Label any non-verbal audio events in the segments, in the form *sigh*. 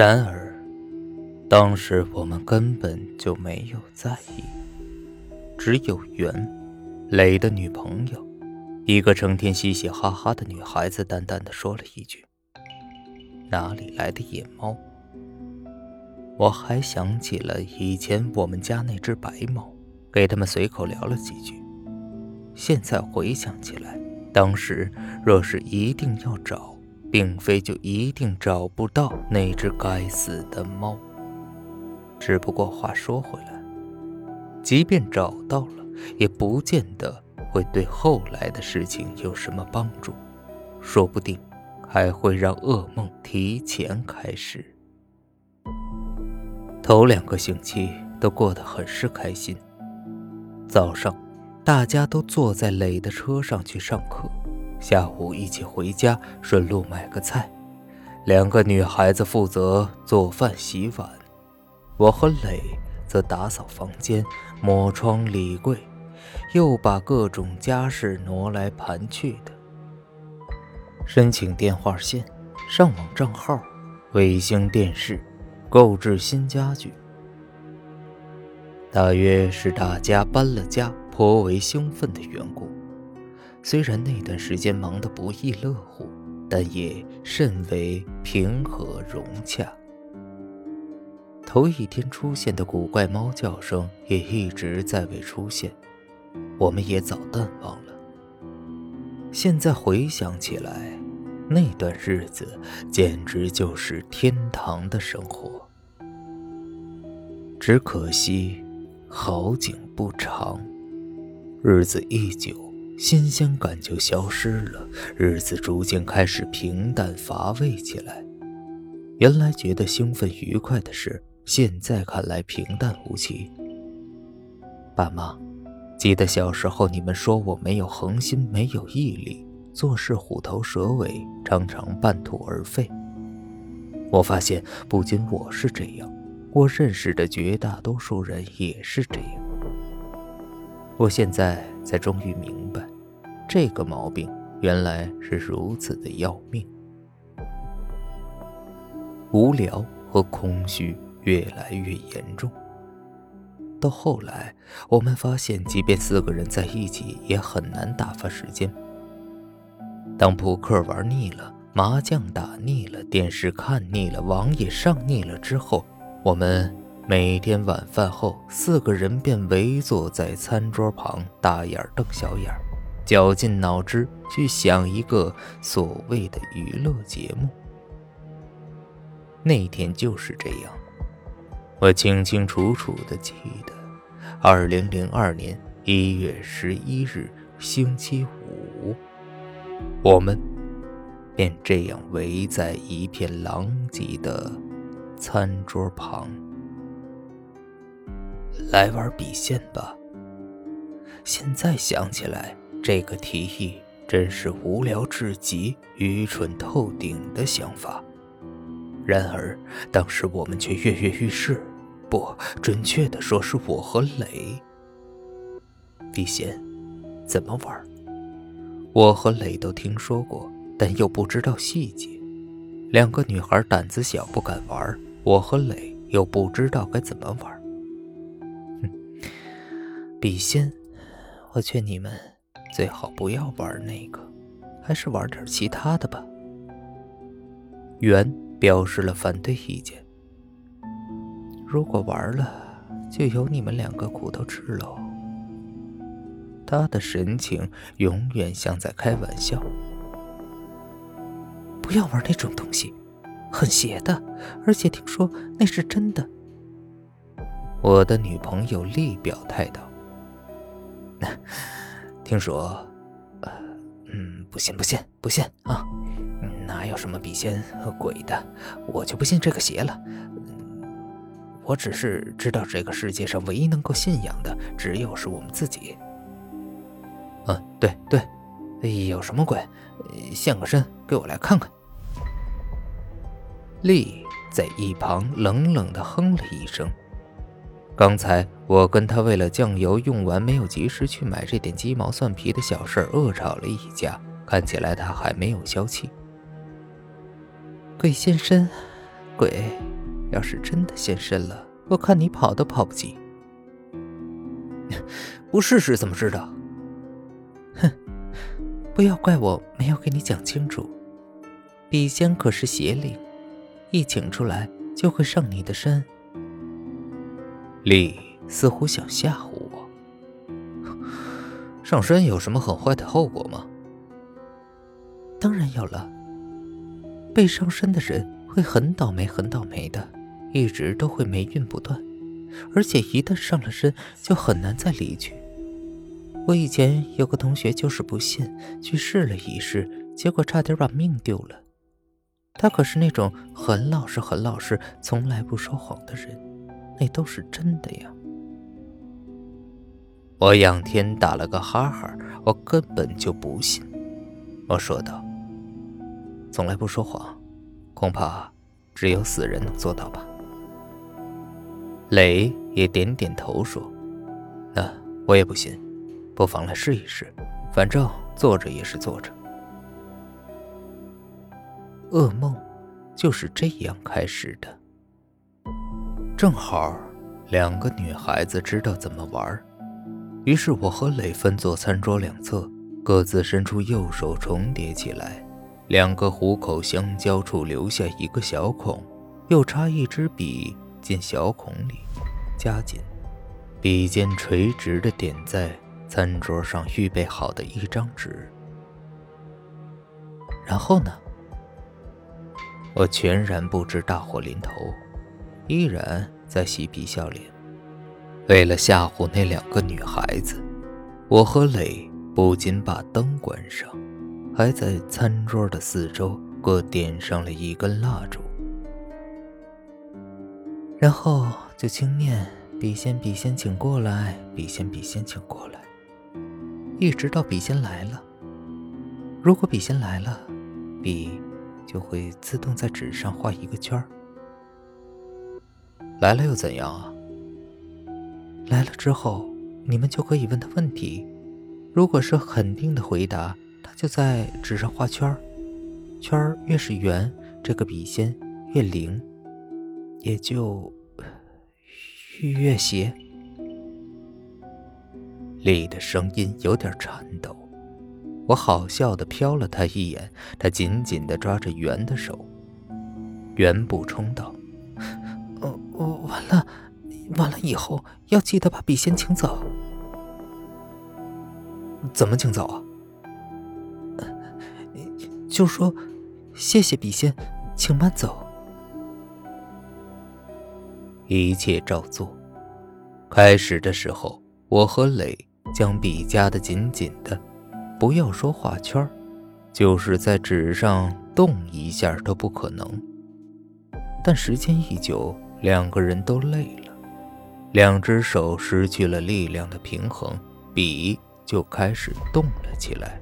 然而，当时我们根本就没有在意，只有袁磊的女朋友，一个成天嘻嘻哈哈的女孩子，淡淡的说了一句：“哪里来的野猫？”我还想起了以前我们家那只白猫，给他们随口聊了几句。现在回想起来，当时若是一定要找，并非就一定找不到那只该死的猫。只不过话说回来，即便找到了，也不见得会对后来的事情有什么帮助，说不定还会让噩梦提前开始。头两个星期都过得很是开心。早上，大家都坐在磊的车上去上课；下午一起回家，顺路买个菜。两个女孩子负责做饭洗碗，我和磊则打扫房间、抹窗理柜，又把各种家事挪来盘去的。申请电话线、上网账号、卫星电视。购置新家具，大约是大家搬了家，颇为兴奋的缘故。虽然那段时间忙得不亦乐乎，但也甚为平和融洽。头一天出现的古怪猫叫声也一直在未出现，我们也早淡忘了。现在回想起来。那段日子简直就是天堂的生活，只可惜好景不长，日子一久，新鲜感就消失了，日子逐渐开始平淡乏味起来。原来觉得兴奋愉快的事，现在看来平淡无奇。爸妈，记得小时候你们说我没有恒心，没有毅力。做事虎头蛇尾，常常半途而废。我发现不仅我是这样，我认识的绝大多数人也是这样。我现在才终于明白，这个毛病原来是如此的要命。无聊和空虚越来越严重。到后来，我们发现，即便四个人在一起，也很难打发时间。当扑克玩腻了，麻将打腻了，电视看腻了，网也上腻了之后，我们每天晚饭后，四个人便围坐在餐桌旁，大眼瞪小眼，绞尽脑汁去想一个所谓的娱乐节目。那天就是这样，我清清楚楚的记得，二零零二年一月十一日，星期五。我们便这样围在一片狼藉的餐桌旁，来玩笔仙吧。现在想起来，这个提议真是无聊至极、愚蠢透顶的想法。然而，当时我们却跃跃欲试。不，准确的说，是我和磊。笔仙怎么玩？我和磊都听说过，但又不知道细节。两个女孩胆子小，不敢玩。我和磊又不知道该怎么玩。哼，笔仙，我劝你们最好不要玩那个，还是玩点其他的吧。袁表示了反对意见。如果玩了，就由你们两个苦头吃喽。他的神情永远像在开玩笑。不要玩那种东西，很邪的，而且听说那是真的。我的女朋友丽表态道：“ *laughs* 听说，呃，嗯，不信，不信，不信啊！哪有什么笔仙和鬼的？我就不信这个邪了。我只是知道，这个世界上唯一能够信仰的，只有是我们自己。”嗯，对对，有什么鬼？现个身给我来看看。丽在一旁冷冷的哼了一声。刚才我跟他为了酱油用完没有及时去买这点鸡毛蒜皮的小事恶吵了一架，看起来他还没有消气。鬼现身，鬼要是真的现身了，我看你跑都跑不及。*laughs* 不试试怎么知道？哼，不要怪我没有给你讲清楚。笔仙可是邪灵，一请出来就会上你的身。丽似乎想吓唬我。*laughs* 上身有什么很坏的后果吗？当然有了。被上身的人会很倒霉，很倒霉的，一直都会霉运不断，而且一旦上了身，就很难再离去。我以前有个同学就是不信，去试了一试，结果差点把命丢了。他可是那种很老实、很老实、从来不说谎的人，那都是真的呀。我仰天打了个哈哈，我根本就不信。我说道。从来不说谎，恐怕只有死人能做到吧。雷也点点头说：“那我也不信，不妨来试一试，反正坐着也是坐着。”噩梦就是这样开始的。正好两个女孩子知道怎么玩，于是我和磊分坐餐桌两侧，各自伸出右手重叠起来。两个虎口相交处留下一个小孔，又插一支笔进小孔里，夹紧，笔尖垂直的点在餐桌上预备好的一张纸。然后呢？我全然不知大祸临头，依然在嬉皮笑脸。为了吓唬那两个女孩子，我和磊不仅把灯关上。还在餐桌的四周各点上了一根蜡烛，然后就轻念“笔仙，笔仙，请过来！笔仙，笔仙，请过来！”一直到笔仙来了。如果笔仙来了，笔就会自动在纸上画一个圈儿。来了又怎样啊？来了之后，你们就可以问他问题，如果是肯定的回答。他就在纸上画圈圈越是圆，这个笔仙越灵，也就越邪。丽的声音有点颤抖，我好笑的瞟了他一眼，他紧紧的抓着圆的手。圆补充道：“，了，完了，以后要记得把笔仙请走。怎么请走啊？”就说：“谢谢笔仙，请慢走。”一切照做。开始的时候，我和磊将笔夹得紧紧的，不要说画圈就是在纸上动一下都不可能。但时间一久，两个人都累了，两只手失去了力量的平衡，笔就开始动了起来。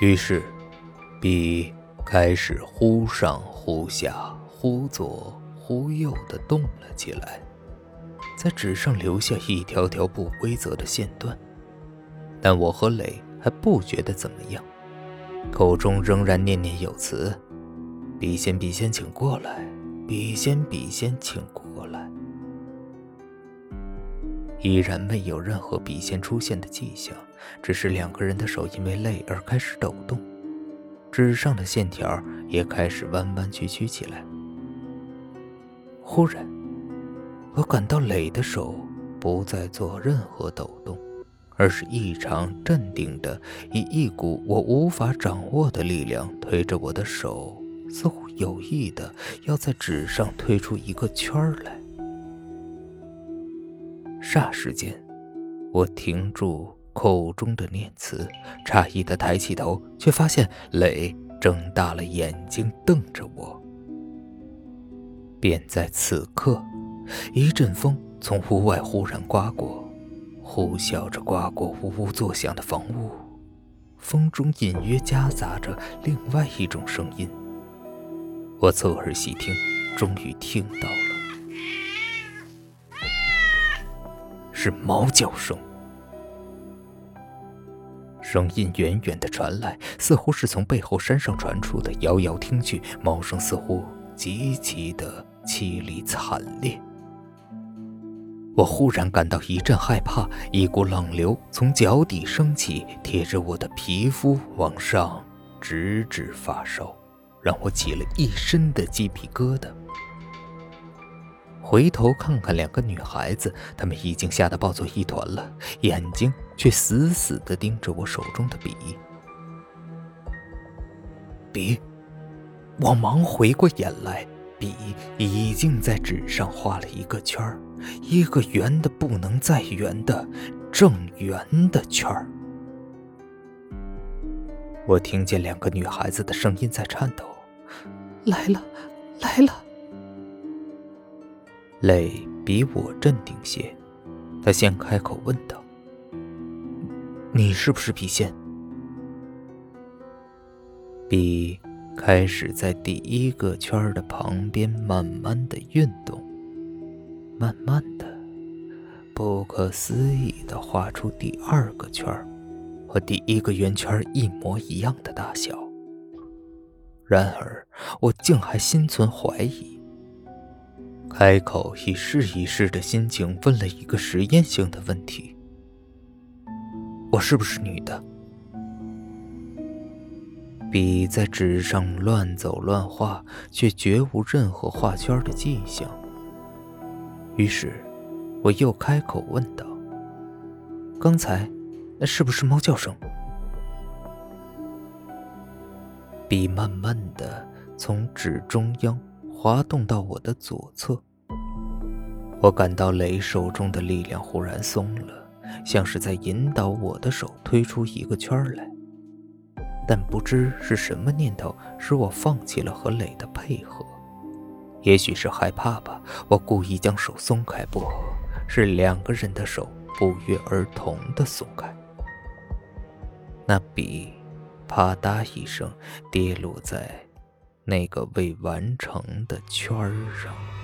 于是。笔开始忽上忽下、忽左忽右的动了起来，在纸上留下一条条不规则的线段。但我和磊还不觉得怎么样，口中仍然念念有词：“笔仙，笔仙，请过来！笔仙，笔仙，请过来！”依然没有任何笔仙出现的迹象，只是两个人的手因为累而开始抖动。纸上的线条也开始弯弯曲曲起来。忽然，我感到磊的手不再做任何抖动，而是异常镇定的以一股我无法掌握的力量推着我的手，似乎有意的要在纸上推出一个圈来。霎时间，我停住。口中的念词，诧异的抬起头，却发现磊睁大了眼睛瞪着我。便在此刻，一阵风从屋外忽然刮过，呼啸着刮过呜呜作响的房屋，风中隐约夹杂着另外一种声音。我侧耳细听，终于听到了，是猫叫声。声音远远的传来，似乎是从背后山上传出的。遥遥听去，猫声似乎极其的凄厉惨烈。我忽然感到一阵害怕，一股冷流从脚底升起，贴着我的皮肤往上，直至发梢，让我起了一身的鸡皮疙瘩。回头看看两个女孩子，她们已经吓得抱作一团了，眼睛却死死地盯着我手中的笔。笔，我忙回过眼来，笔已经在纸上画了一个圈。一个圆的不能再圆的正圆的圈。我听见两个女孩子的声音在颤抖：“来了，来了。”磊比我镇定些，他先开口问道：“你是不是笔仙？”笔开始在第一个圈的旁边慢慢的运动。慢慢的，不可思议的画出第二个圈，和第一个圆圈一模一样的大小。然而，我竟还心存怀疑。开口以试一试的心情问了一个实验性的问题：“我是不是女的？”笔在纸上乱走乱画，却绝无任何画圈的迹象。于是，我又开口问道：“刚才，那是不是猫叫声？”笔慢慢的从纸中央滑动到我的左侧，我感到雷手中的力量忽然松了，像是在引导我的手推出一个圈来。但不知是什么念头，使我放弃了和磊的配合。也许是害怕吧，我故意将手松开，不，是两个人的手不约而同的松开。那笔，啪嗒一声跌落在那个未完成的圈儿上。